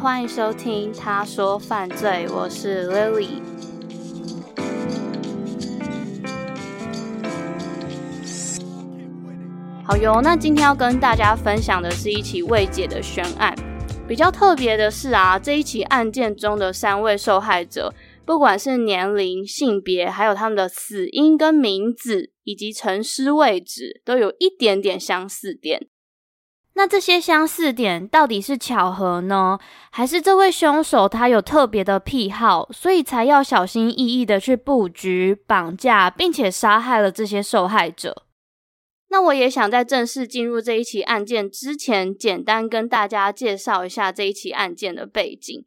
欢迎收听《他说犯罪》，我是 Lily。好哟，那今天要跟大家分享的是一起未解的悬案。比较特别的是啊，这一起案件中的三位受害者，不管是年龄、性别，还有他们的死因跟名字，以及陈尸位置，都有一点点相似点。那这些相似点到底是巧合呢？还是这位凶手他有特别的癖好，所以才要小心翼翼的去布局、绑架，并且杀害了这些受害者？那我也想在正式进入这一起案件之前，简单跟大家介绍一下这一起案件的背景。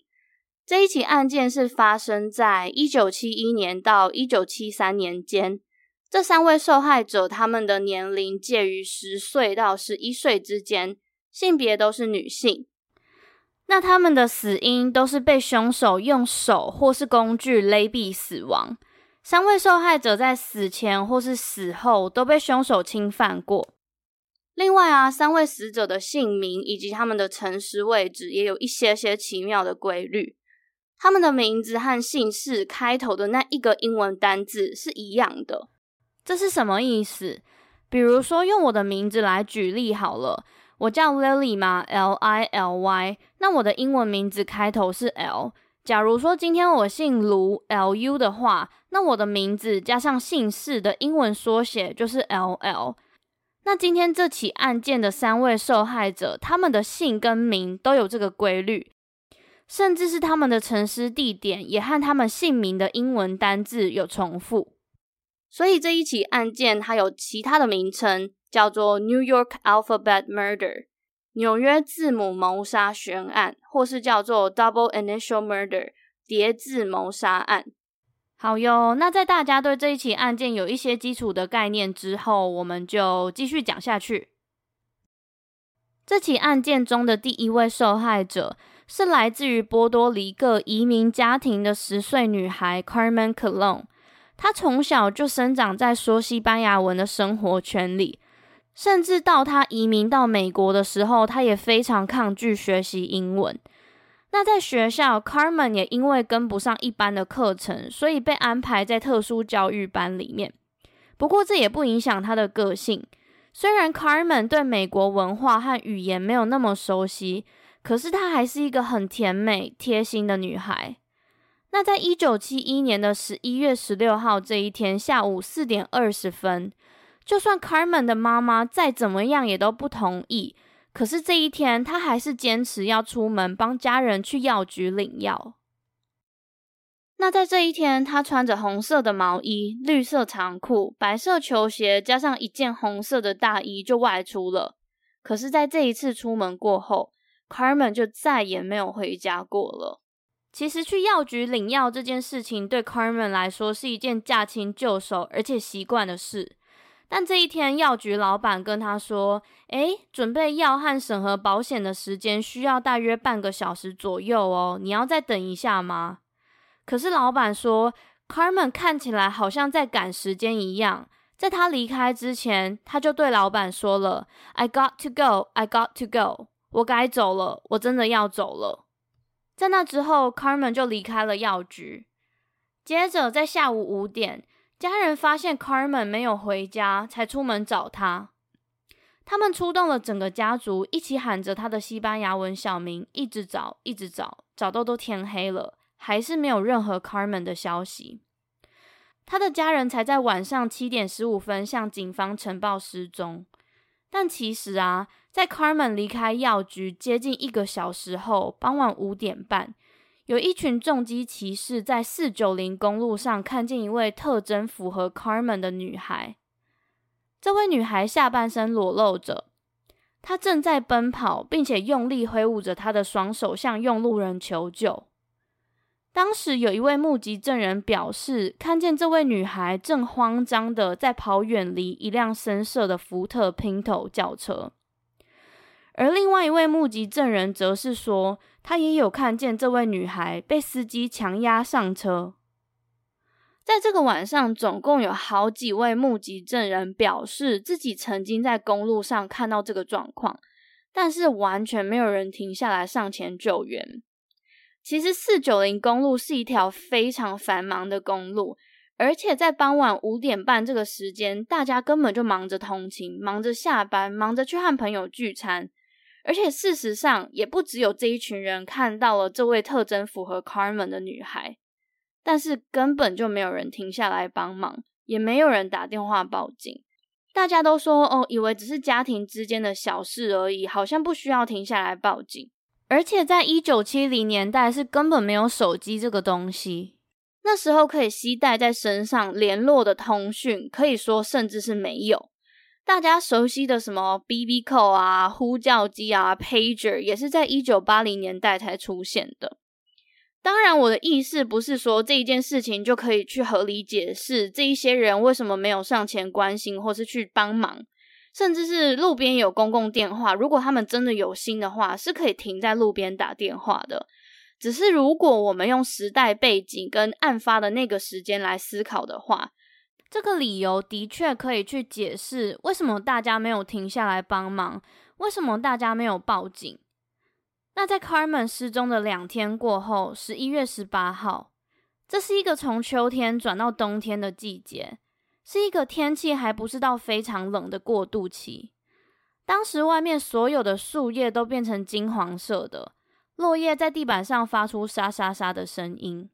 这一起案件是发生在一九七一年到一九七三年间。这三位受害者，他们的年龄介于十岁到十一岁之间，性别都是女性。那他们的死因都是被凶手用手或是工具勒毙死亡。三位受害者在死前或是死后都被凶手侵犯过。另外啊，三位死者的姓名以及他们的陈尸位置也有一些些奇妙的规律。他们的名字和姓氏开头的那一个英文单字是一样的。这是什么意思？比如说，用我的名字来举例好了，我叫 Lily 嘛，L I L Y，那我的英文名字开头是 L。假如说今天我姓卢，L U 的话，那我的名字加上姓氏的英文缩写就是 L L。那今天这起案件的三位受害者，他们的姓跟名都有这个规律，甚至是他们的陈尸地点也和他们姓名的英文单字有重复。所以这一起案件它有其他的名称，叫做 New York Alphabet Murder，纽约字母谋杀悬案，或是叫做 Double Initial Murder，叠字谋杀案。好哟，那在大家对这一起案件有一些基础的概念之后，我们就继续讲下去。这起案件中的第一位受害者是来自于波多黎各移民家庭的十岁女孩 Carmen Colon。他从小就生长在说西班牙文的生活圈里，甚至到他移民到美国的时候，他也非常抗拒学习英文。那在学校，Carmen 也因为跟不上一般的课程，所以被安排在特殊教育班里面。不过这也不影响他的个性。虽然 Carmen 对美国文化和语言没有那么熟悉，可是她还是一个很甜美、贴心的女孩。那在一九七一年的十一月十六号这一天下午四点二十分，就算 Carmen 的妈妈再怎么样也都不同意，可是这一天她还是坚持要出门帮家人去药局领药。那在这一天，她穿着红色的毛衣、绿色长裤、白色球鞋，加上一件红色的大衣就外出了。可是，在这一次出门过后，Carmen 就再也没有回家过了。其实去药局领药这件事情对 Carmen 来说是一件驾轻就熟而且习惯的事。但这一天，药局老板跟他说：“诶，准备药和审核保险的时间需要大约半个小时左右哦，你要再等一下吗？”可是老板说，Carmen 看起来好像在赶时间一样，在他离开之前，他就对老板说了：“I got to go, I got to go，我该走了，我真的要走了。”在那之后，Carmen 就离开了药局。接着在下午五点，家人发现 Carmen 没有回家，才出门找他。他们出动了整个家族，一起喊着他的西班牙文小名，一直找，一直找，找到都天黑了，还是没有任何 Carmen 的消息。他的家人才在晚上七点十五分向警方呈报失踪。但其实啊，在 Carmen 离开药局接近一个小时后，傍晚五点半，有一群重机骑士在四九零公路上看见一位特征符合 Carmen 的女孩。这位女孩下半身裸露着，她正在奔跑，并且用力挥舞着她的双手向用路人求救。当时有一位目击证人表示，看见这位女孩正慌张的在跑远离一辆深色的福特 Pinto 轿车，而另外一位目击证人则是说，他也有看见这位女孩被司机强压上车。在这个晚上，总共有好几位目击证人表示自己曾经在公路上看到这个状况，但是完全没有人停下来上前救援。其实四九零公路是一条非常繁忙的公路，而且在傍晚五点半这个时间，大家根本就忙着通勤，忙着下班，忙着去和朋友聚餐。而且事实上，也不只有这一群人看到了这位特征符合 Carmen 的女孩，但是根本就没有人停下来帮忙，也没有人打电话报警。大家都说哦，以为只是家庭之间的小事而已，好像不需要停下来报警。而且在一九七零年代是根本没有手机这个东西，那时候可以携带在身上联络的通讯，可以说甚至是没有。大家熟悉的什么 BB Call 啊、呼叫机啊、Pager 也是在一九八零年代才出现的。当然，我的意思不是说这一件事情就可以去合理解释这一些人为什么没有上前关心或是去帮忙。甚至是路边有公共电话，如果他们真的有心的话，是可以停在路边打电话的。只是如果我们用时代背景跟案发的那个时间来思考的话，这个理由的确可以去解释为什么大家没有停下来帮忙，为什么大家没有报警。那在 Carmen 失踪的两天过后，十一月十八号，这是一个从秋天转到冬天的季节。是一个天气还不是到非常冷的过渡期。当时外面所有的树叶都变成金黄色的，落叶在地板上发出沙沙沙的声音。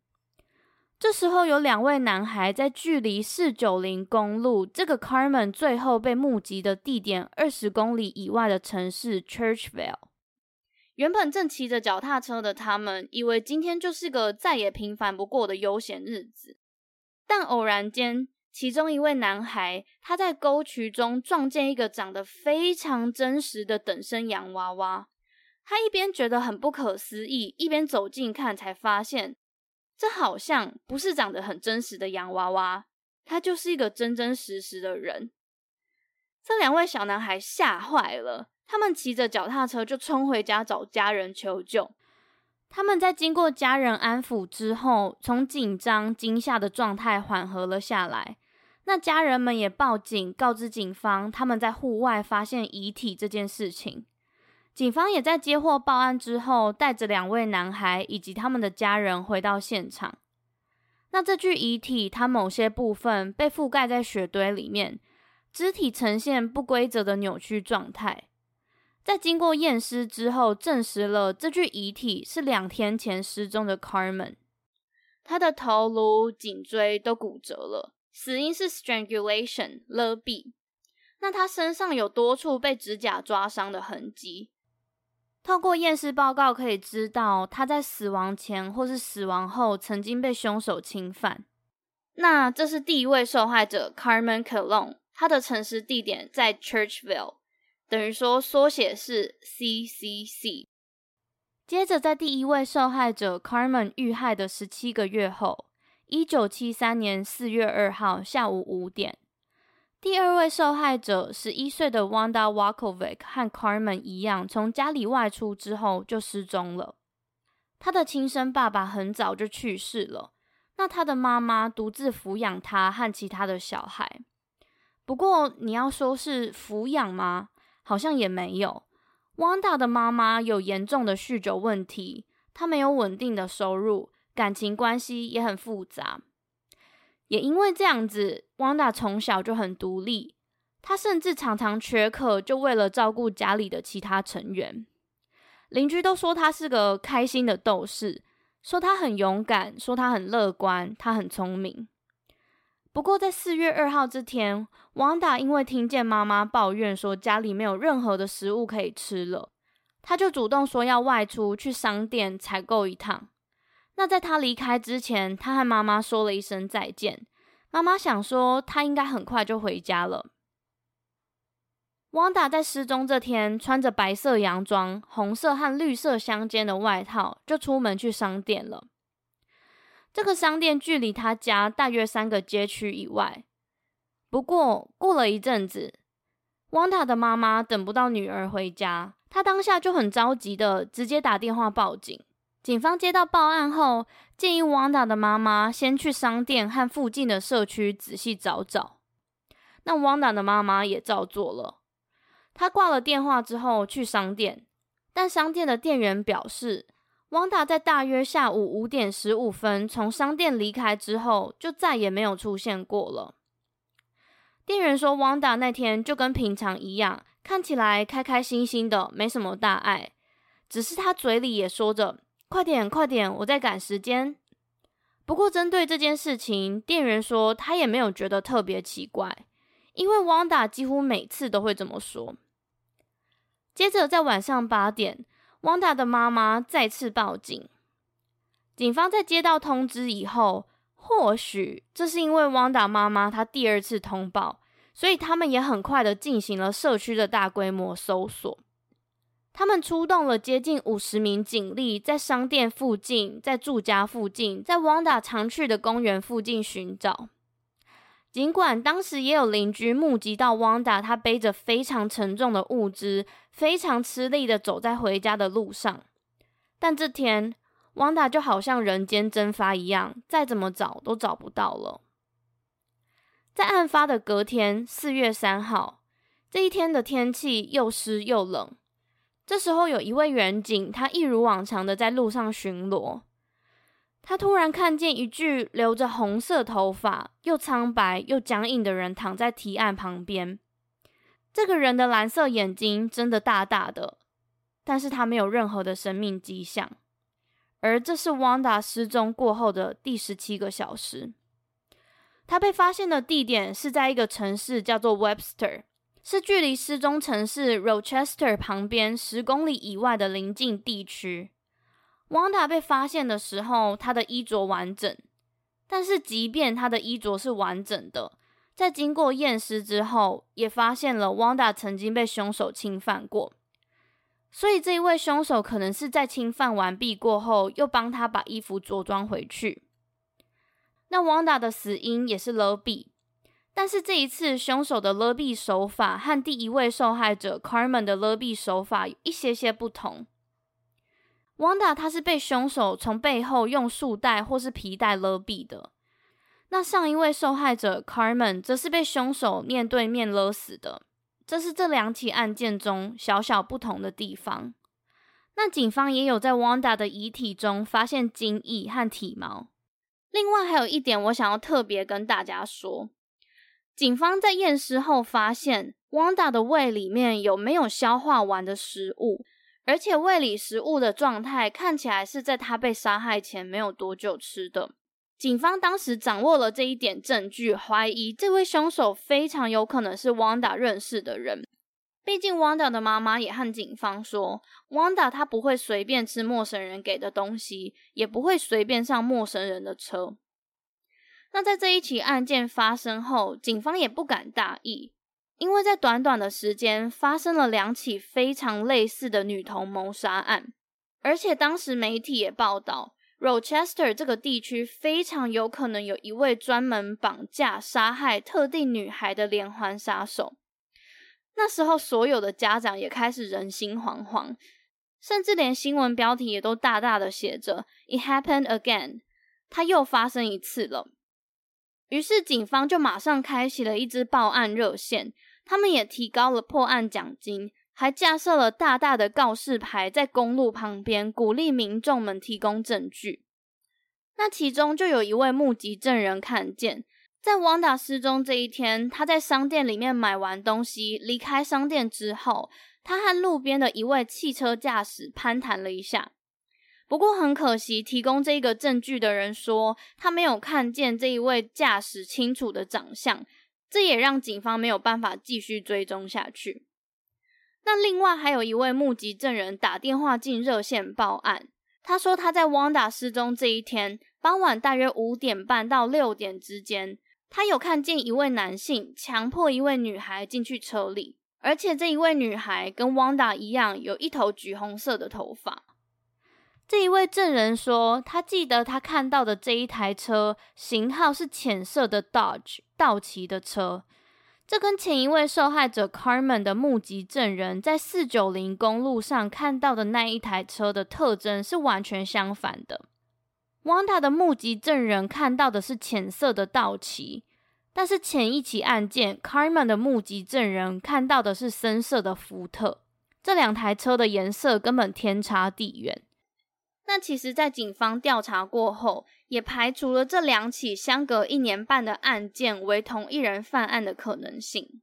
这时候有两位男孩在距离四九零公路这个 Carmen 最后被目击的地点二十公里以外的城市 Churchville。原本正骑着脚踏车的他们，以为今天就是个再也平凡不过的悠闲日子，但偶然间。其中一位男孩，他在沟渠中撞见一个长得非常真实的等身洋娃娃。他一边觉得很不可思议，一边走近看，才发现这好像不是长得很真实的洋娃娃，他就是一个真真实实的人。这两位小男孩吓坏了，他们骑着脚踏车就冲回家找家人求救。他们在经过家人安抚之后，从紧张惊吓的状态缓和了下来。那家人们也报警，告知警方他们在户外发现遗体这件事情。警方也在接获报案之后，带着两位男孩以及他们的家人回到现场。那这具遗体，它某些部分被覆盖在雪堆里面，肢体呈现不规则的扭曲状态。在经过验尸之后，证实了这具遗体是两天前失踪的 Carmen。他的头颅、颈椎都骨折了。死因是 strangulation 勒毙。那他身上有多处被指甲抓伤的痕迹。透过验尸报告可以知道，他在死亡前或是死亡后曾经被凶手侵犯。那这是第一位受害者 Carmen Colon，他的陈尸地点在 Churchville，等于说缩写是 CCC。接着，在第一位受害者 Carmen 遇害的十七个月后。一九七三年四月二号下午五点，第二位受害者十一岁的 Wanda Walkovic 和 Carmen 一样，从家里外出之后就失踪了。他的亲生爸爸很早就去世了，那他的妈妈独自抚养他和其他的小孩。不过你要说是抚养吗？好像也没有。Wanda 的妈妈有严重的酗酒问题，她没有稳定的收入。感情关系也很复杂，也因为这样子，汪达从小就很独立，她甚至常常缺课，就为了照顾家里的其他成员。邻居都说她是个开心的斗士，说她很勇敢，说她很乐观，她很聪明。不过在四月二号这天，汪达因为听见妈妈抱怨说家里没有任何的食物可以吃了。他就主动说要外出去商店采购一趟。那在他离开之前，他和妈妈说了一声再见。妈妈想说他应该很快就回家了。汪达在失踪这天，穿着白色洋装、红色和绿色相间的外套，就出门去商店了。这个商店距离他家大约三个街区以外。不过过了一阵子，汪达的妈妈等不到女儿回家。他当下就很着急的直接打电话报警。警方接到报案后，建议汪达的妈妈先去商店和附近的社区仔细找找。那汪达的妈妈也照做了。她挂了电话之后去商店，但商店的店员表示，汪达在大约下午五点十五分从商店离开之后，就再也没有出现过了。店员说，汪达那天就跟平常一样。看起来开开心心的，没什么大碍，只是他嘴里也说着“快点，快点，我在赶时间”。不过，针对这件事情，店员说他也没有觉得特别奇怪，因为汪达几乎每次都会这么说。接着，在晚上八点，汪达的妈妈再次报警。警方在接到通知以后，或许这是因为汪达妈妈她第二次通报。所以他们也很快的进行了社区的大规模搜索，他们出动了接近五十名警力，在商店附近、在住家附近、在汪达常去的公园附近寻找。尽管当时也有邻居目击到汪达，他背着非常沉重的物资，非常吃力的走在回家的路上，但这天汪达就好像人间蒸发一样，再怎么找都找不到了。在案发的隔天，四月三号，这一天的天气又湿又冷。这时候，有一位员警，他一如往常的在路上巡逻。他突然看见一具留着红色头发、又苍白又僵硬的人躺在提案旁边。这个人的蓝色眼睛睁得大大的，但是他没有任何的生命迹象。而这是汪达失踪过后的第十七个小时。他被发现的地点是在一个城市，叫做 Webster，是距离失踪城市 Rochester 旁边十公里以外的邻近地区。Wanda 被发现的时候，他的衣着完整，但是即便他的衣着是完整的，在经过验尸之后，也发现了 Wanda 曾经被凶手侵犯过，所以这一位凶手可能是在侵犯完毕过后，又帮他把衣服着装回去。那 Wanda 的死因也是勒毙，但是这一次凶手的勒毙手法和第一位受害者 Carmen 的勒毙手法有一些些不同。汪达他是被凶手从背后用束带或是皮带勒毙的，那上一位受害者 Carmen 则是被凶手面对面勒死的，这是这两起案件中小小不同的地方。那警方也有在 Wanda 的遗体中发现精液和体毛。另外还有一点，我想要特别跟大家说，警方在验尸后发现，，Wanda 的胃里面有没有消化完的食物，而且胃里食物的状态看起来是在他被杀害前没有多久吃的。警方当时掌握了这一点证据，怀疑这位凶手非常有可能是 Wanda 认识的人。毕竟，Wanda 的妈妈也和警方说，，Wanda 她不会随便吃陌生人给的东西，也不会随便上陌生人的车。那在这一起案件发生后，警方也不敢大意，因为在短短的时间发生了两起非常类似的女童谋杀案，而且当时媒体也报道，Rochester 这个地区非常有可能有一位专门绑架、杀害特定女孩的连环杀手。那时候，所有的家长也开始人心惶惶，甚至连新闻标题也都大大的写着 “It happened again”，它又发生一次了。于是，警方就马上开启了一支报案热线，他们也提高了破案奖金，还架设了大大的告示牌在公路旁边，鼓励民众们提供证据。那其中就有一位目击证人看见。在 Wanda 失踪这一天，他在商店里面买完东西，离开商店之后，他和路边的一位汽车驾驶攀谈了一下。不过很可惜，提供这个证据的人说，他没有看见这一位驾驶清楚的长相，这也让警方没有办法继续追踪下去。那另外还有一位目击证人打电话进热线报案，他说他在 Wanda 失踪这一天傍晚大约五点半到六点之间，他有看见一位男性强迫一位女孩进去车里，而且这一位女孩跟 Wanda 一样，有一头橘红色的头发。这一位证人说，他记得他看到的这一台车型号是浅色的 Dodge 道奇的车，这跟前一位受害者 Carmen 的目击证人在四九零公路上看到的那一台车的特征是完全相反的。Wanda 的目击证人看到的是浅色的道奇，但是前一起案件 Carmen 的目击证人看到的是深色的福特，这两台车的颜色根本天差地远。那其实，在警方调查过后，也排除了这两起相隔一年半的案件为同一人犯案的可能性。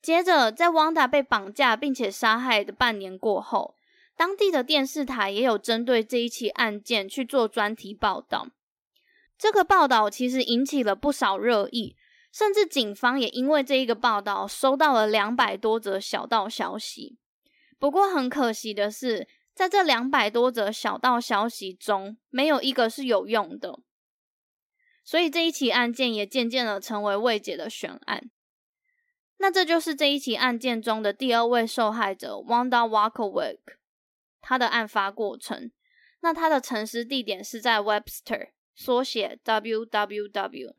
接着，在汪达被绑架并且杀害的半年过后，当地的电视台也有针对这一起案件去做专题报道。这个报道其实引起了不少热议，甚至警方也因为这一个报道收到了两百多则小道消息。不过，很可惜的是，在这两百多则小道消息中，没有一个是有用的，所以这一起案件也渐渐的成为未解的悬案。那这就是这一起案件中的第二位受害者 Wanda Walkowiak，他的案发过程。那他的陈尸地点是在 Webster，缩写 WWW。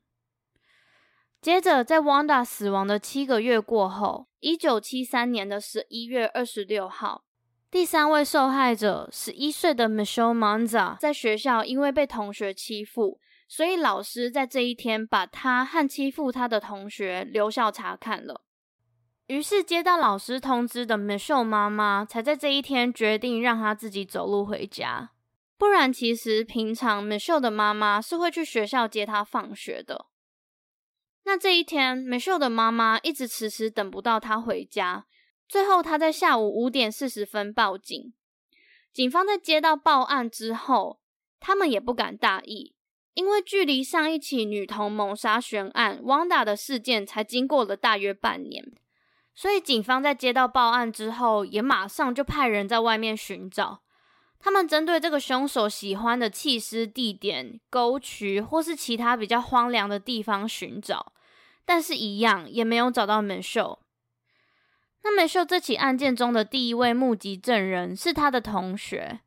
接着，在 Wanda 死亡的七个月过后，一九七三年的十一月二十六号。第三位受害者，十一岁的 Michelle Manza，在学校因为被同学欺负，所以老师在这一天把他和欺负他的同学留校查看了。于是接到老师通知的 Michelle 妈妈，才在这一天决定让他自己走路回家。不然，其实平常 Michelle 的妈妈是会去学校接他放学的。那这一天，Michelle 的妈妈一直迟迟等不到他回家。最后，他在下午五点四十分报警。警方在接到报案之后，他们也不敢大意，因为距离上一起女童谋杀悬案 Wanda 的事件才经过了大约半年，所以警方在接到报案之后，也马上就派人在外面寻找。他们针对这个凶手喜欢的弃尸地点、沟渠或是其他比较荒凉的地方寻找，但是一样也没有找到 Michelle。那美秀这起案件中的第一位目击证人是他的同学。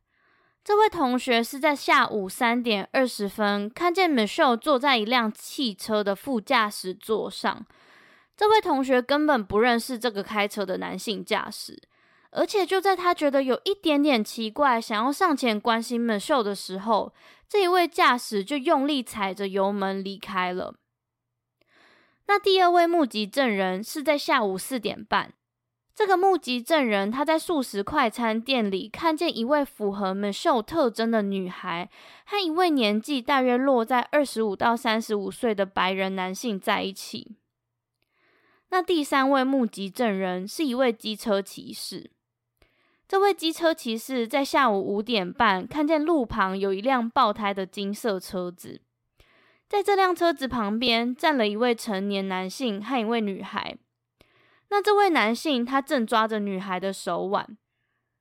这位同学是在下午三点二十分看见美秀坐在一辆汽车的副驾驶座上。这位同学根本不认识这个开车的男性驾驶，而且就在他觉得有一点点奇怪，想要上前关心美秀的时候，这一位驾驶就用力踩着油门离开了。那第二位目击证人是在下午四点半。这个目击证人，他在素食快餐店里看见一位符合 Michelle 特征的女孩和一位年纪大约落在二十五到三十五岁的白人男性在一起。那第三位目击证人是一位机车骑士。这位机车骑士在下午五点半看见路旁有一辆爆胎的金色车子，在这辆车子旁边站了一位成年男性和一位女孩。那这位男性，他正抓着女孩的手腕，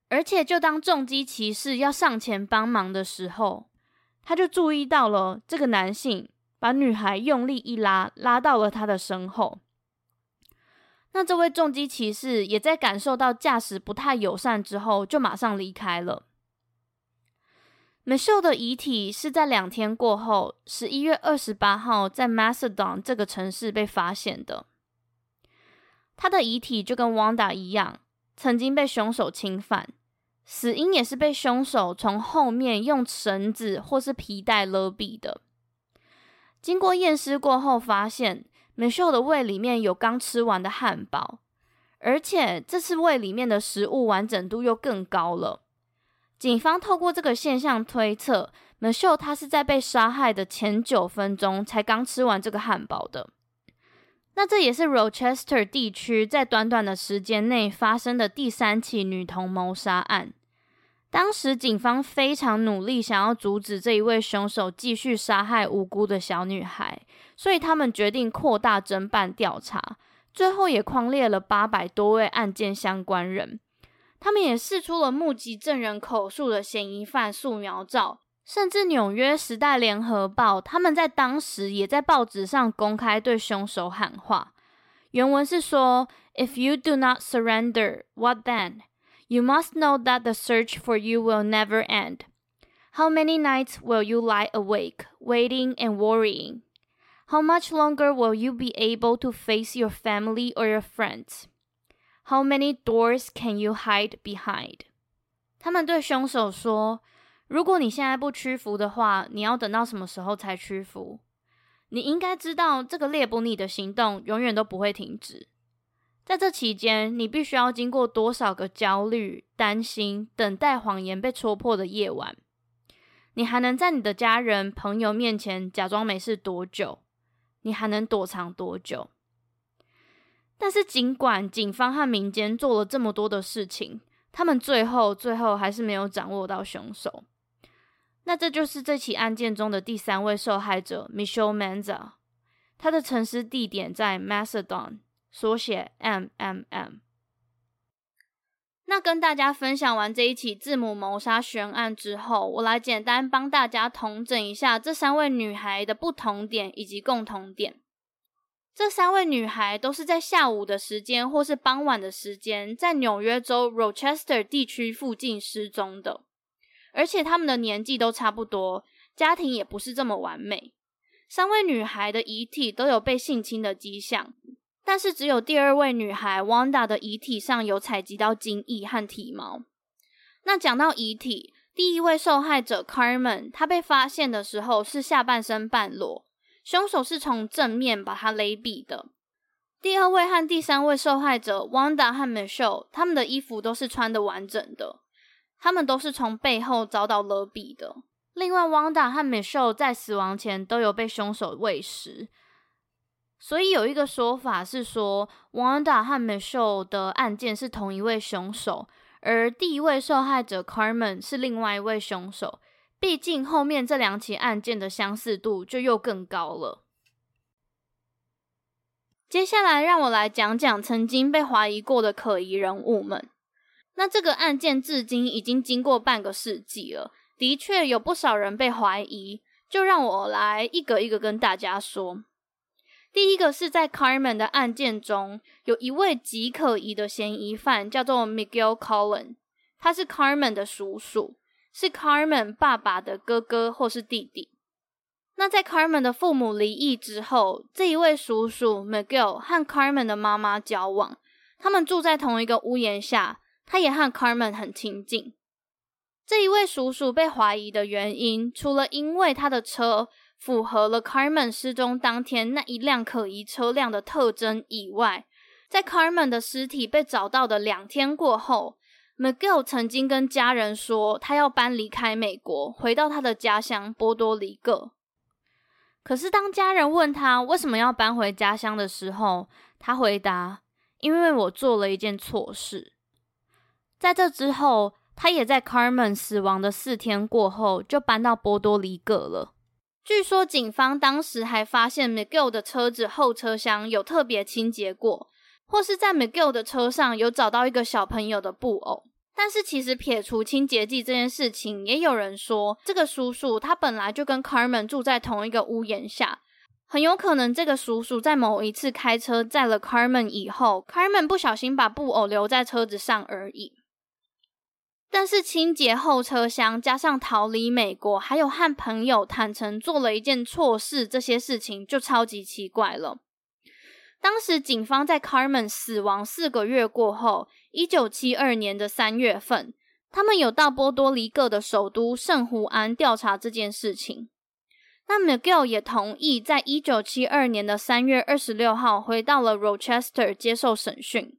而且就当重机骑士要上前帮忙的时候，他就注意到了这个男性把女孩用力一拉，拉到了他的身后。那这位重机骑士也在感受到驾驶不太友善之后，就马上离开了。美秀的遗体是在两天过后，十一月二十八号，在 Macedon 这个城市被发现的。他的遗体就跟 Wanda 一样，曾经被凶手侵犯，死因也是被凶手从后面用绳子或是皮带勒毙的。经过验尸过后，发现 Michelle 的胃里面有刚吃完的汉堡，而且这次胃里面的食物完整度又更高了。警方透过这个现象推测，Michelle 她是在被杀害的前九分钟才刚吃完这个汉堡的。那这也是 Rochester 地区在短短的时间内发生的第三起女童谋杀案。当时警方非常努力，想要阻止这一位凶手继续杀害无辜的小女孩，所以他们决定扩大侦办调查，最后也匡列了八百多位案件相关人。他们也释出了目击证人口述的嫌疑犯素描照。甚至纽约时代联合报，他们在当时也在报纸上公开对凶手喊话。原文是说：“If you do not surrender, what then? You must know that the search for you will never end. How many nights will you lie awake, waiting and worrying? How much longer will you be able to face your family or your friends? How many doors can you hide behind?” 他们对凶手说。 如果你现在不屈服的话，你要等到什么时候才屈服？你应该知道，这个猎捕你的行动永远都不会停止。在这期间，你必须要经过多少个焦虑、担心、等待谎言被戳破的夜晚？你还能在你的家人、朋友面前假装没事多久？你还能躲藏多久？但是，尽管警方和民间做了这么多的事情，他们最后、最后还是没有掌握到凶手。那这就是这起案件中的第三位受害者 Michelle Manza，她的陈尸地点在 Macedon，缩写 MMM。那跟大家分享完这一起字母谋杀悬案之后，我来简单帮大家统整一下这三位女孩的不同点以及共同点。这三位女孩都是在下午的时间或是傍晚的时间，在纽约州 Rochester 地区附近失踪的。而且他们的年纪都差不多，家庭也不是这么完美。三位女孩的遗体都有被性侵的迹象，但是只有第二位女孩 Wanda 的遗体上有采集到精液和体毛。那讲到遗体，第一位受害者 Carmen，她被发现的时候是下半身半裸，凶手是从正面把她勒毙的。第二位和第三位受害者 Wanda 和 Michelle，他们的衣服都是穿的完整的。他们都是从背后遭到勒毙的。另外，Wanda 和 Michelle 在死亡前都有被凶手喂食，所以有一个说法是说，Wanda 和 Michelle 的案件是同一位凶手，而第一位受害者 Carmen 是另外一位凶手。毕竟后面这两起案件的相似度就又更高了。接下来，让我来讲讲曾经被怀疑过的可疑人物们。那这个案件至今已经经过半个世纪了，的确有不少人被怀疑，就让我来一个一个跟大家说。第一个是在 Carmen 的案件中，有一位极可疑的嫌疑犯，叫做 Miguel Collen，他是 Carmen 的叔叔，是 Carmen 爸爸的哥哥或是弟弟。那在 Carmen 的父母离异之后，这一位叔叔 Miguel 和 Carmen 的妈妈交往，他们住在同一个屋檐下。他也和 Carmen 很亲近。这一位叔叔被怀疑的原因，除了因为他的车符合了 Carmen 失踪当天那一辆可疑车辆的特征以外，在 Carmen 的尸体被找到的两天过后，Miguel 曾经跟家人说他要搬离开美国，回到他的家乡波多黎各。可是当家人问他为什么要搬回家乡的时候，他回答：“因为我做了一件错事。”在这之后，他也在 Carmen 死亡的四天过后就搬到波多黎各了。据说警方当时还发现 Miguel 的车子后车厢有特别清洁过，或是在 Miguel 的车上有找到一个小朋友的布偶。但是其实撇除清洁剂这件事情，也有人说这个叔叔他本来就跟 Carmen 住在同一个屋檐下，很有可能这个叔叔在某一次开车载了 Carmen 以后，Carmen 不小心把布偶留在车子上而已。但是清洁后车厢，加上逃离美国，还有和朋友坦诚做了一件错事，这些事情就超级奇怪了。当时警方在 Carmen 死亡四个月过后，一九七二年的三月份，他们有到波多黎各的首都圣胡安调查这件事情。那 Miguel 也同意，在一九七二年的三月二十六号回到了 Rochester 接受审讯。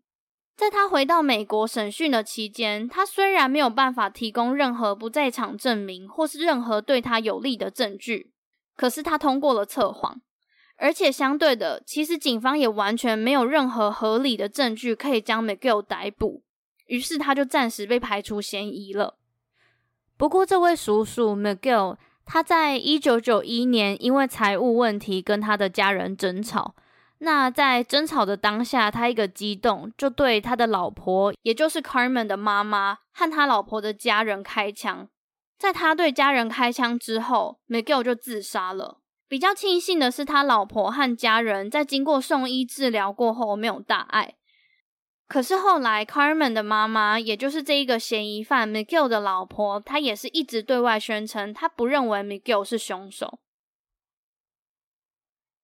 在他回到美国审讯的期间，他虽然没有办法提供任何不在场证明或是任何对他有利的证据，可是他通过了测谎。而且相对的，其实警方也完全没有任何合理的证据可以将 McGill 逮捕，于是他就暂时被排除嫌疑了。不过，这位叔叔 McGill，他在一九九一年因为财务问题跟他的家人争吵。那在争吵的当下，他一个激动，就对他的老婆，也就是 Carmen 的妈妈和他老婆的家人开枪。在他对家人开枪之后，McGill 就自杀了。比较庆幸的是，他老婆和家人在经过送医治疗过后没有大碍。可是后来，Carmen 的妈妈，也就是这一个嫌疑犯 McGill 的老婆，她也是一直对外宣称，她不认为 McGill 是凶手。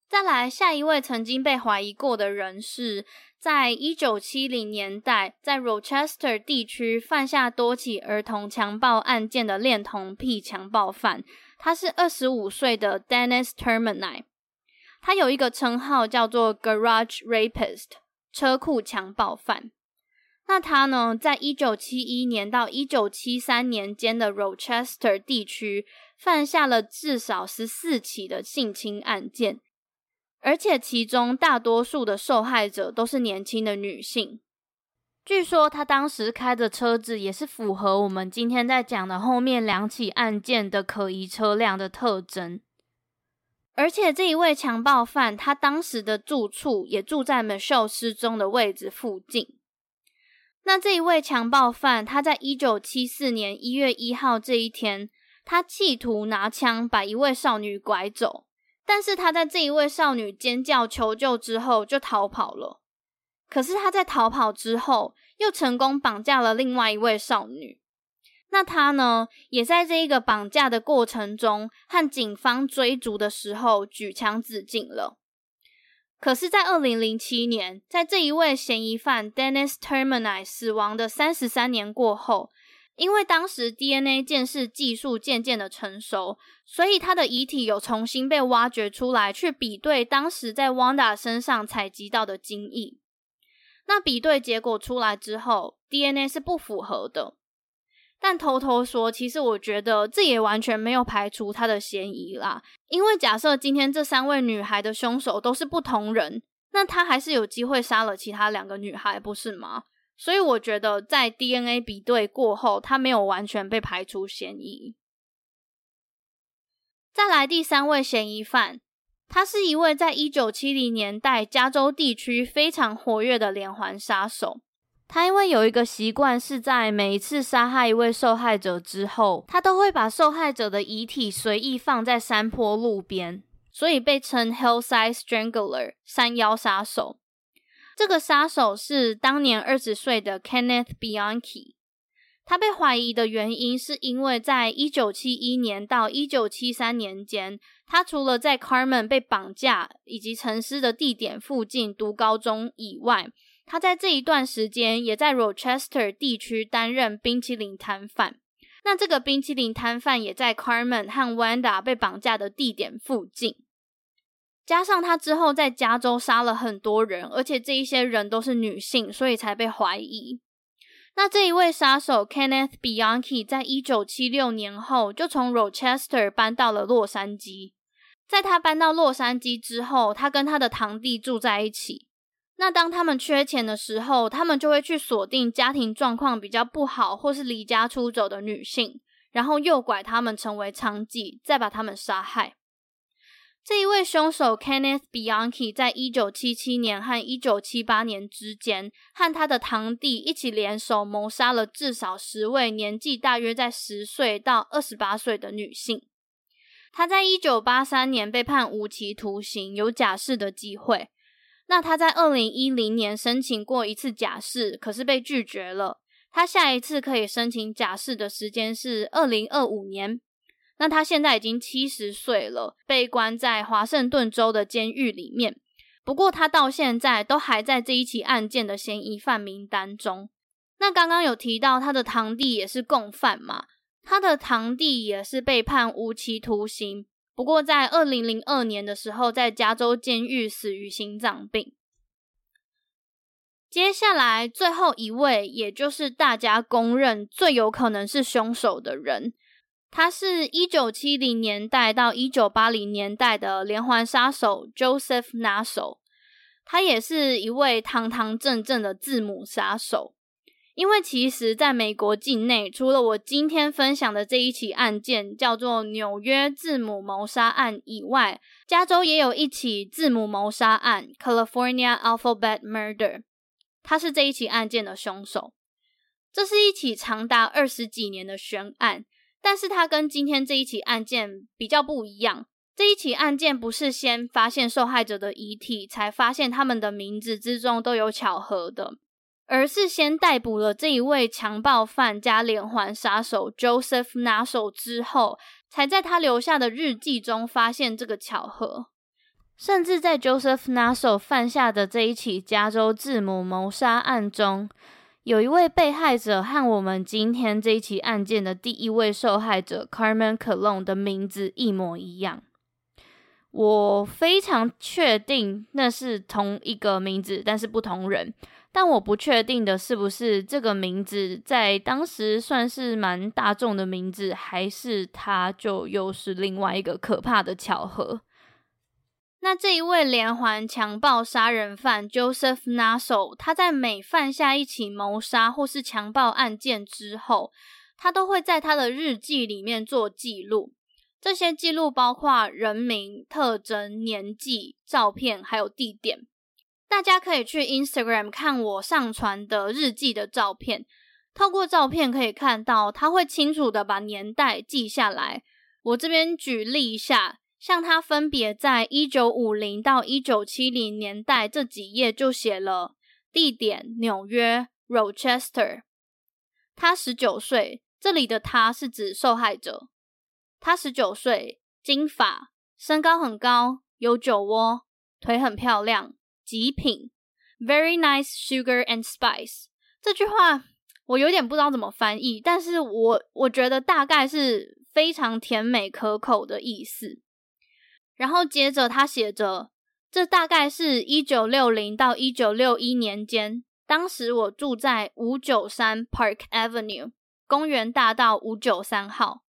再来，下一位曾经被怀疑过的人是，在一九七零年代在 Rochester 地区犯下多起儿童强暴案件的恋童癖强暴犯。他是二十五岁的 Dennis Termini，他有一个称号叫做 Garage Rapist，车库强暴犯。那他呢，在一九七一年到一九七三年间的 Rochester 地区，犯下了至少十四起的性侵案件，而且其中大多数的受害者都是年轻的女性。据说他当时开的车子也是符合我们今天在讲的后面两起案件的可疑车辆的特征，而且这一位强暴犯他当时的住处也住在 Michelle 失踪的位置附近。那这一位强暴犯他在一九七四年一月一号这一天，他企图拿枪把一位少女拐走，但是他在这一位少女尖叫求救之后就逃跑了。可是他在逃跑之后，又成功绑架了另外一位少女。那他呢，也在这一个绑架的过程中，和警方追逐的时候举枪自尽了。可是，在二零零七年，在这一位嫌疑犯 Dennis Termini 死亡的三十三年过后，因为当时 DNA 鉴识技术渐渐的成熟，所以他的遗体有重新被挖掘出来，去比对当时在 Wanda 身上采集到的精液。那比对结果出来之后，DNA 是不符合的。但偷偷说，其实我觉得这也完全没有排除他的嫌疑啦。因为假设今天这三位女孩的凶手都是不同人，那他还是有机会杀了其他两个女孩，不是吗？所以我觉得在 DNA 比对过后，他没有完全被排除嫌疑。再来第三位嫌疑犯。他是一位在一九七零年代加州地区非常活跃的连环杀手。他因为有一个习惯，是在每一次杀害一位受害者之后，他都会把受害者的遗体随意放在山坡路边，所以被称 Hillside Strangler 山腰杀手。这个杀手是当年二十岁的 Kenneth Bianchi。他被怀疑的原因是因为在一九七一年到一九七三年间，他除了在 Carmen 被绑架以及陈尸的地点附近读高中以外，他在这一段时间也在 Rochester 地区担任冰淇淋摊贩。那这个冰淇淋摊贩也在 Carmen 和 Wanda 被绑架的地点附近。加上他之后在加州杀了很多人，而且这一些人都是女性，所以才被怀疑。那这一位杀手 Kenneth Bianchi 在一九七六年后就从 Rochester 搬到了洛杉矶。在他搬到洛杉矶之后，他跟他的堂弟住在一起。那当他们缺钱的时候，他们就会去锁定家庭状况比较不好或是离家出走的女性，然后诱拐他们成为娼妓，再把他们杀害。这一位凶手 Kenneth Bianchi 在一九七七年和一九七八年之间，和他的堂弟一起联手谋杀了至少十位年纪大约在十岁到二十八岁的女性。他在一九八三年被判无期徒刑，有假释的机会。那他在二零一零年申请过一次假释，可是被拒绝了。他下一次可以申请假释的时间是二零二五年。那他现在已经七十岁了，被关在华盛顿州的监狱里面。不过他到现在都还在这一起案件的嫌疑犯名单中。那刚刚有提到他的堂弟也是共犯嘛？他的堂弟也是被判无期徒刑，不过在二零零二年的时候，在加州监狱死于心脏病。接下来最后一位，也就是大家公认最有可能是凶手的人，他是一九七零年代到一九八零年代的连环杀手 Joseph Naso，他也是一位堂堂正正的字母杀手。因为其实在美国境内，除了我今天分享的这一起案件叫做纽约字母谋杀案以外，加州也有一起字母谋杀案 California Alphabet Murder。他是这一起案件的凶手，这是一起长达二十几年的悬案，但是他跟今天这一起案件比较不一样。这一起案件不是先发现受害者的遗体，才发现他们的名字之中都有巧合的，而是先逮捕了这一位强暴犯加连环杀手 Joseph Naso 之后，才在他留下的日记中发现这个巧合。甚至在 Joseph Naso 犯下的这一起加州字母谋杀案中，有一位被害者和我们今天这一起案件的第一位受害者 Carmen Colon 的名字一模一样。我非常确定那是同一个名字，但是不同人。但我不确定的是不是这个名字在当时算是蛮大众的名字，还是它就又是另外一个可怕的巧合。那这一位连环强暴杀人犯 Joseph Naso，他在每犯下一起谋杀或是强暴案件之后，他都会在他的日记里面做记录。这些记录包括人名、特征、年纪、照片，还有地点。大家可以去 Instagram 看我上传的日记的照片。透过照片可以看到，他会清楚的把年代记下来。我这边举例一下。像他分别在一九五零到一九七零年代这几页就写了地点纽约 Rochester。他十九岁，这里的他是指受害者。他十九岁，金发，身高很高，有酒窝，腿很漂亮，极品，very nice sugar and spice。这句话我有点不知道怎么翻译，但是我我觉得大概是非常甜美可口的意思。然后接着他写着，这大概是一九六零到一九六一年间，当时我住在五九三 Park Avenue 公园大道五九三号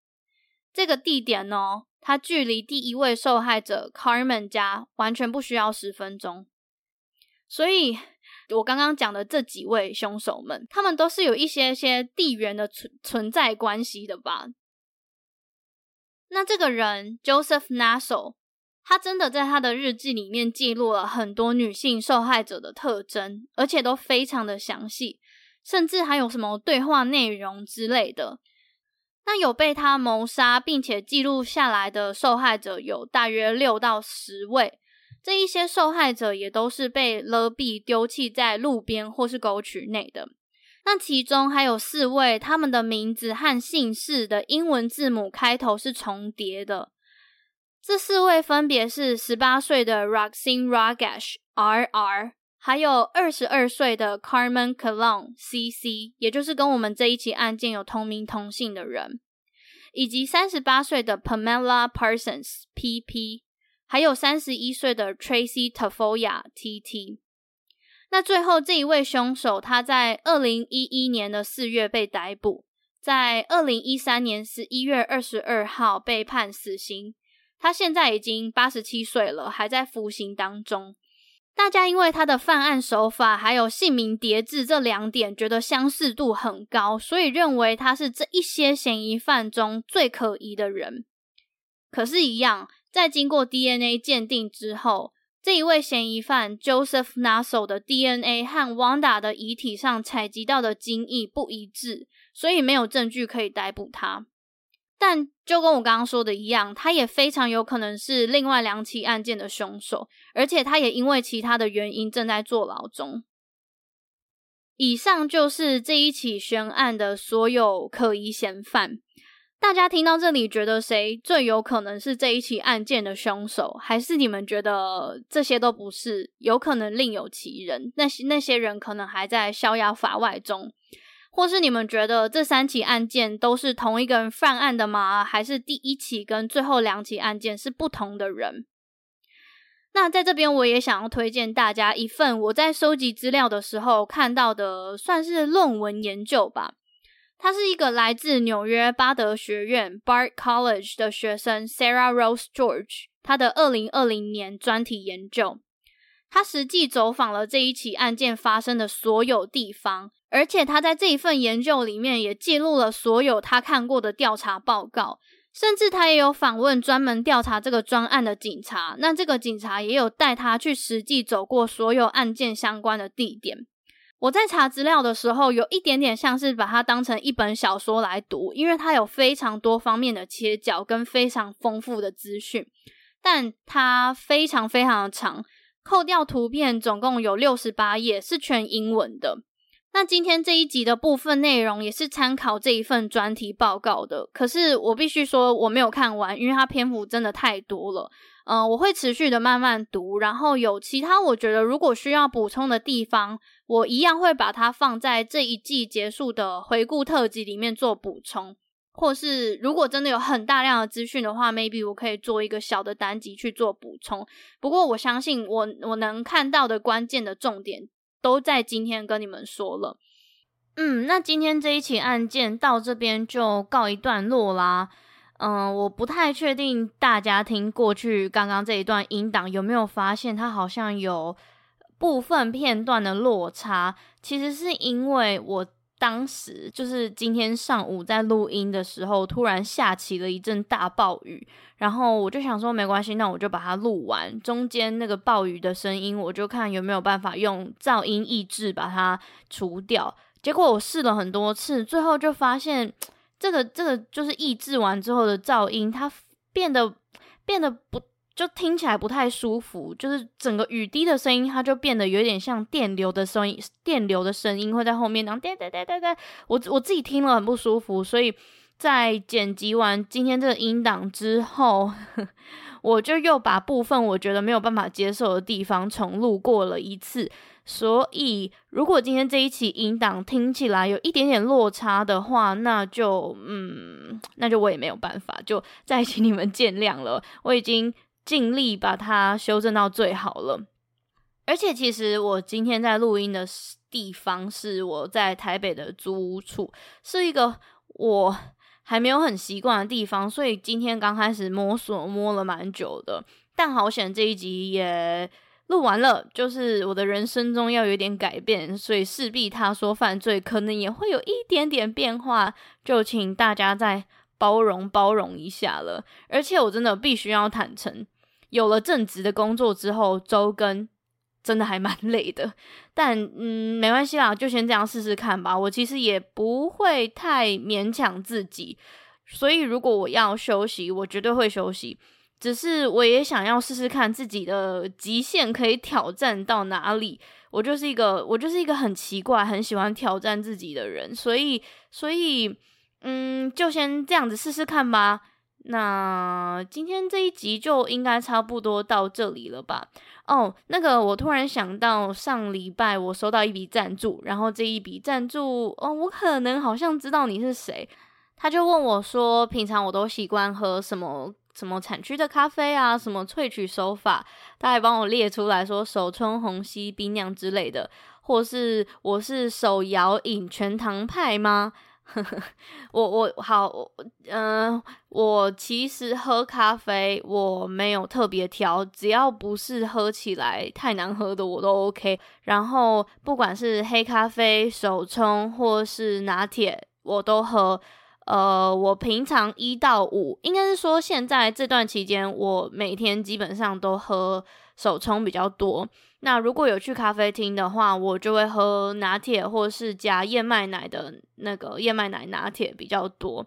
这个地点哦，它距离第一位受害者 Carmen 家完全不需要十分钟。所以，我刚刚讲的这几位凶手们，他们都是有一些些地缘的存存在关系的吧？那这个人 Joseph Naso。他真的在他的日记里面记录了很多女性受害者的特征，而且都非常的详细，甚至还有什么对话内容之类的。那有被他谋杀并且记录下来的受害者有大约六到十位，这一些受害者也都是被勒毙丢弃在路边或是沟渠内的。那其中还有四位，他们的名字和姓氏的英文字母开头是重叠的。这四位分别是十八岁的 Roxin Rogage（R.R.），还有二十二岁的 Carmen Colon（C.C.），也就是跟我们这一起案件有同名同姓的人，以及三十八岁的 Pamela Parsons（P.P.），还有三十一岁的 Tracy Tafoya（T.T.）。那最后这一位凶手，他在二零一一年的四月被逮捕，在二零一三年十一月二十二号被判死刑。他现在已经八十七岁了，还在服刑当中。大家因为他的犯案手法还有姓名叠字这两点，觉得相似度很高，所以认为他是这一些嫌疑犯中最可疑的人。可是，一样，在经过 DNA 鉴定之后，这一位嫌疑犯 Joseph Nasso 的 DNA 和 Wanda 的遗体上采集到的精液不一致，所以没有证据可以逮捕他。但就跟我刚刚说的一样，他也非常有可能是另外两起案件的凶手，而且他也因为其他的原因正在坐牢中。以上就是这一起悬案的所有可疑嫌犯。大家听到这里，觉得谁最有可能是这一起案件的凶手？还是你们觉得这些都不是，有可能另有其人？那些那些人可能还在逍遥法外中？或是你们觉得这三起案件都是同一个人犯案的吗？还是第一起跟最后两起案件是不同的人？那在这边，我也想要推荐大家一份我在收集资料的时候看到的，算是论文研究吧。他是一个来自纽约巴德学院 （Bard College） 的学生 Sarah Rose George，他的二零二零年专题研究。他实际走访了这一起案件发生的所有地方，而且他在这一份研究里面也记录了所有他看过的调查报告。甚至他也有访问专门调查这个专案的警察，那这个警察也有带他去实际走过所有案件相关的地点。我在查资料的时候，有一点点像是把它当成一本小说来读，因为它有非常多方面的切角跟非常丰富的资讯，但它非常非常的长，扣掉图片，总共有六十八页，是全英文的。那今天这一集的部分内容也是参考这一份专题报告的，可是我必须说我没有看完，因为它篇幅真的太多了。嗯、我会持续的慢慢读，然后有其他我觉得如果需要补充的地方，我一样会把它放在这一季结束的回顾特辑里面做补充，或是如果真的有很大量的资讯的话，maybe 我可以做一个小的单集去做补充。不过我相信我我能看到的关键的重点。都在今天跟你们说了，嗯，那今天这一起案件到这边就告一段落啦。嗯，我不太确定大家听过去刚刚这一段音档有没有发现，它好像有部分片段的落差，其实是因为我。当时就是今天上午在录音的时候，突然下起了一阵大暴雨，然后我就想说没关系，那我就把它录完。中间那个暴雨的声音，我就看有没有办法用噪音抑制把它除掉。结果我试了很多次，最后就发现这个这个就是抑制完之后的噪音，它变得变得不。就听起来不太舒服，就是整个雨滴的声音，它就变得有点像电流的声音，电流的声音会在后面，然后哒哒哒哒哒，我我自己听了很不舒服，所以在剪辑完今天这个音档之后，我就又把部分我觉得没有办法接受的地方重录过了一次，所以如果今天这一期音档听起来有一点点落差的话，那就嗯，那就我也没有办法，就再请你们见谅了，我已经。尽力把它修正到最好了，而且其实我今天在录音的地方是我在台北的租屋处，是一个我还没有很习惯的地方，所以今天刚开始摸索摸了蛮久的。但好险这一集也录完了，就是我的人生中要有点改变，所以势必他说犯罪可能也会有一点点变化，就请大家再包容包容一下了。而且我真的必须要坦诚。有了正职的工作之后，周更真的还蛮累的，但嗯，没关系啦，就先这样试试看吧。我其实也不会太勉强自己，所以如果我要休息，我绝对会休息。只是我也想要试试看自己的极限可以挑战到哪里。我就是一个，我就是一个很奇怪、很喜欢挑战自己的人，所以，所以，嗯，就先这样子试试看吧。那今天这一集就应该差不多到这里了吧？哦，那个我突然想到，上礼拜我收到一笔赞助，然后这一笔赞助，哦，我可能好像知道你是谁。他就问我说，平常我都习惯喝什么什么产区的咖啡啊，什么萃取手法，他还帮我列出来说手冲、虹吸、冰酿之类的，或是我是手摇饮全糖派吗？我我好，嗯、我其实喝咖啡我没有特别挑，只要不是喝起来太难喝的我都 OK。然后不管是黑咖啡、手冲或是拿铁，我都喝。呃，我平常一到五，应该是说现在这段期间，我每天基本上都喝手冲比较多。那如果有去咖啡厅的话，我就会喝拿铁或是加燕麦奶的那个燕麦奶拿铁比较多。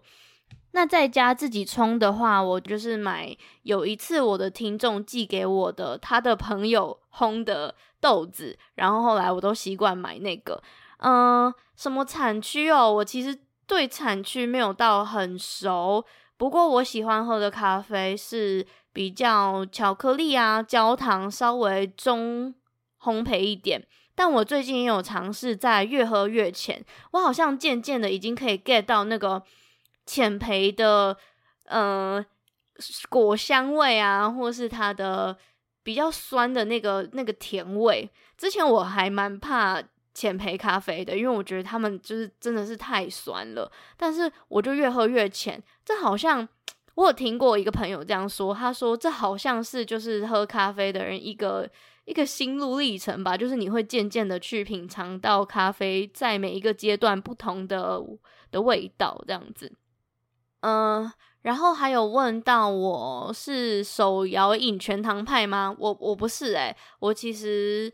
那在家自己冲的话，我就是买有一次我的听众寄给我的他的朋友烘的豆子，然后后来我都习惯买那个。嗯、什么产区哦？我其实对产区没有到很熟，不过我喜欢喝的咖啡是比较巧克力啊、焦糖稍微中。烘焙一点，但我最近也有尝试在越喝越浅，我好像渐渐的已经可以 get 到那个浅焙的，呃，果香味啊，或是它的比较酸的那个那个甜味。之前我还蛮怕浅焙咖啡的，因为我觉得他们就是真的是太酸了。但是我就越喝越浅，这好像我有听过一个朋友这样说，他说这好像是就是喝咖啡的人一个一个心路历程吧，就是你会渐渐的去品尝到咖啡在每一个阶段不同的的味道，这样子。嗯、然后还有问到我是手摇饮全糖派吗？我我不是诶、欸，我其实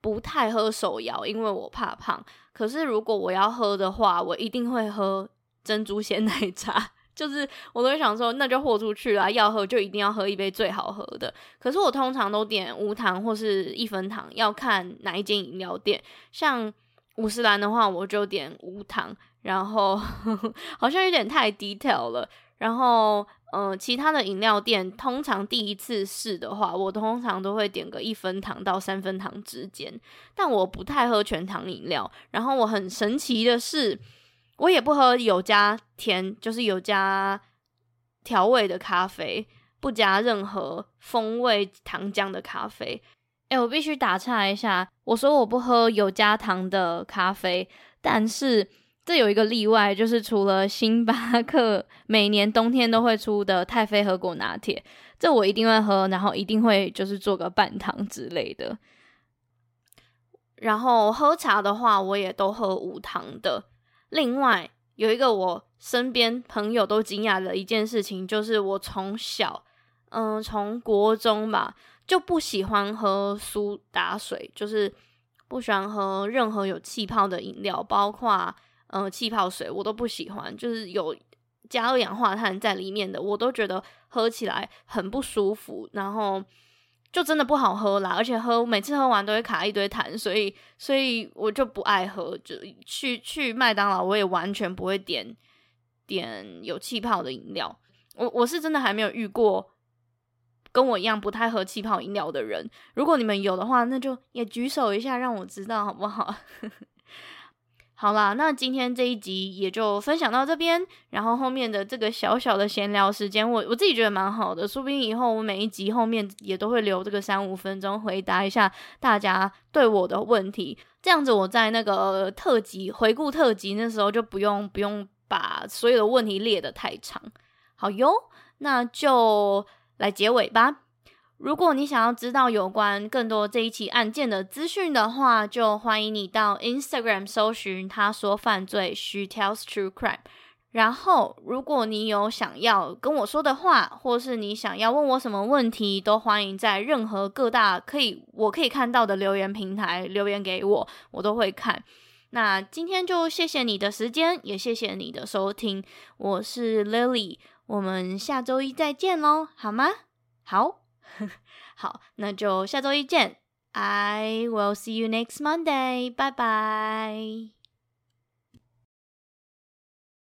不太喝手摇，因为我怕胖。可是如果我要喝的话，我一定会喝珍珠鲜奶茶。就是我都会想说，那就豁出去啦，要喝就一定要喝一杯最好喝的。可是我通常都点无糖或是一分糖，要看哪一间饮料店。像五十岚的话，我就点无糖。然后呵 呵好像有点太 detail 了。然后，嗯、其他的饮料店通常第一次试的话，我通常都会点个一分糖到三分糖之间。但我不太喝全糖饮料。然后我很神奇的是，我也不喝有加甜，就是有加调味的咖啡，不加任何风味糖浆的咖啡。哎，我必须打岔一下，我说我不喝有加糖的咖啡，但是这有一个例外，就是除了星巴克 每年冬天都会出的太妃和果拿铁，这我一定会喝，然后一定会就是做个半糖之类的。然后喝茶的话，我也都喝无糖的。另外有一个我身边朋友都惊讶的一件事情，就是我从小，嗯、从国中吧，就不喜欢喝苏打水，就是不喜欢喝任何有气泡的饮料，包括嗯、呃、气泡水，我都不喜欢，就是有加二氧化碳在里面的，我都觉得喝起来很不舒服，然后。就真的不好喝啦，而且喝每次喝完都会卡一堆痰，所以所以我就不爱喝。就去去麦当劳，我也完全不会点点有气泡的饮料。我我是真的还没有遇过跟我一样不太喝气泡饮料的人。如果你们有的话，那就也举手一下，让我知道好不好？好啦，那今天这一集也就分享到这边，然后后面的这个小小的闲聊时间，我我自己觉得蛮好的，说不定以后我每一集后面也都会留这个三五分钟回答一下大家对我的问题，这样子我在那个特辑回顾特辑那时候就不用不用把所有的问题列得太长。好哟，那就来结尾吧。如果你想要知道有关更多这一起案件的资讯的话，就欢迎你到 Instagram 搜寻“他说犯罪 She tells true crime”。然后，如果你有想要跟我说的话，或是你想要问我什么问题，都欢迎在任何各大可以我可以看到的留言平台留言给我，我都会看。那今天就谢谢你的时间，也谢谢你的收听。我是 Lily，我们下周一再见喽，好吗？好。好，那就下周一见。I will see you next Monday. 拜拜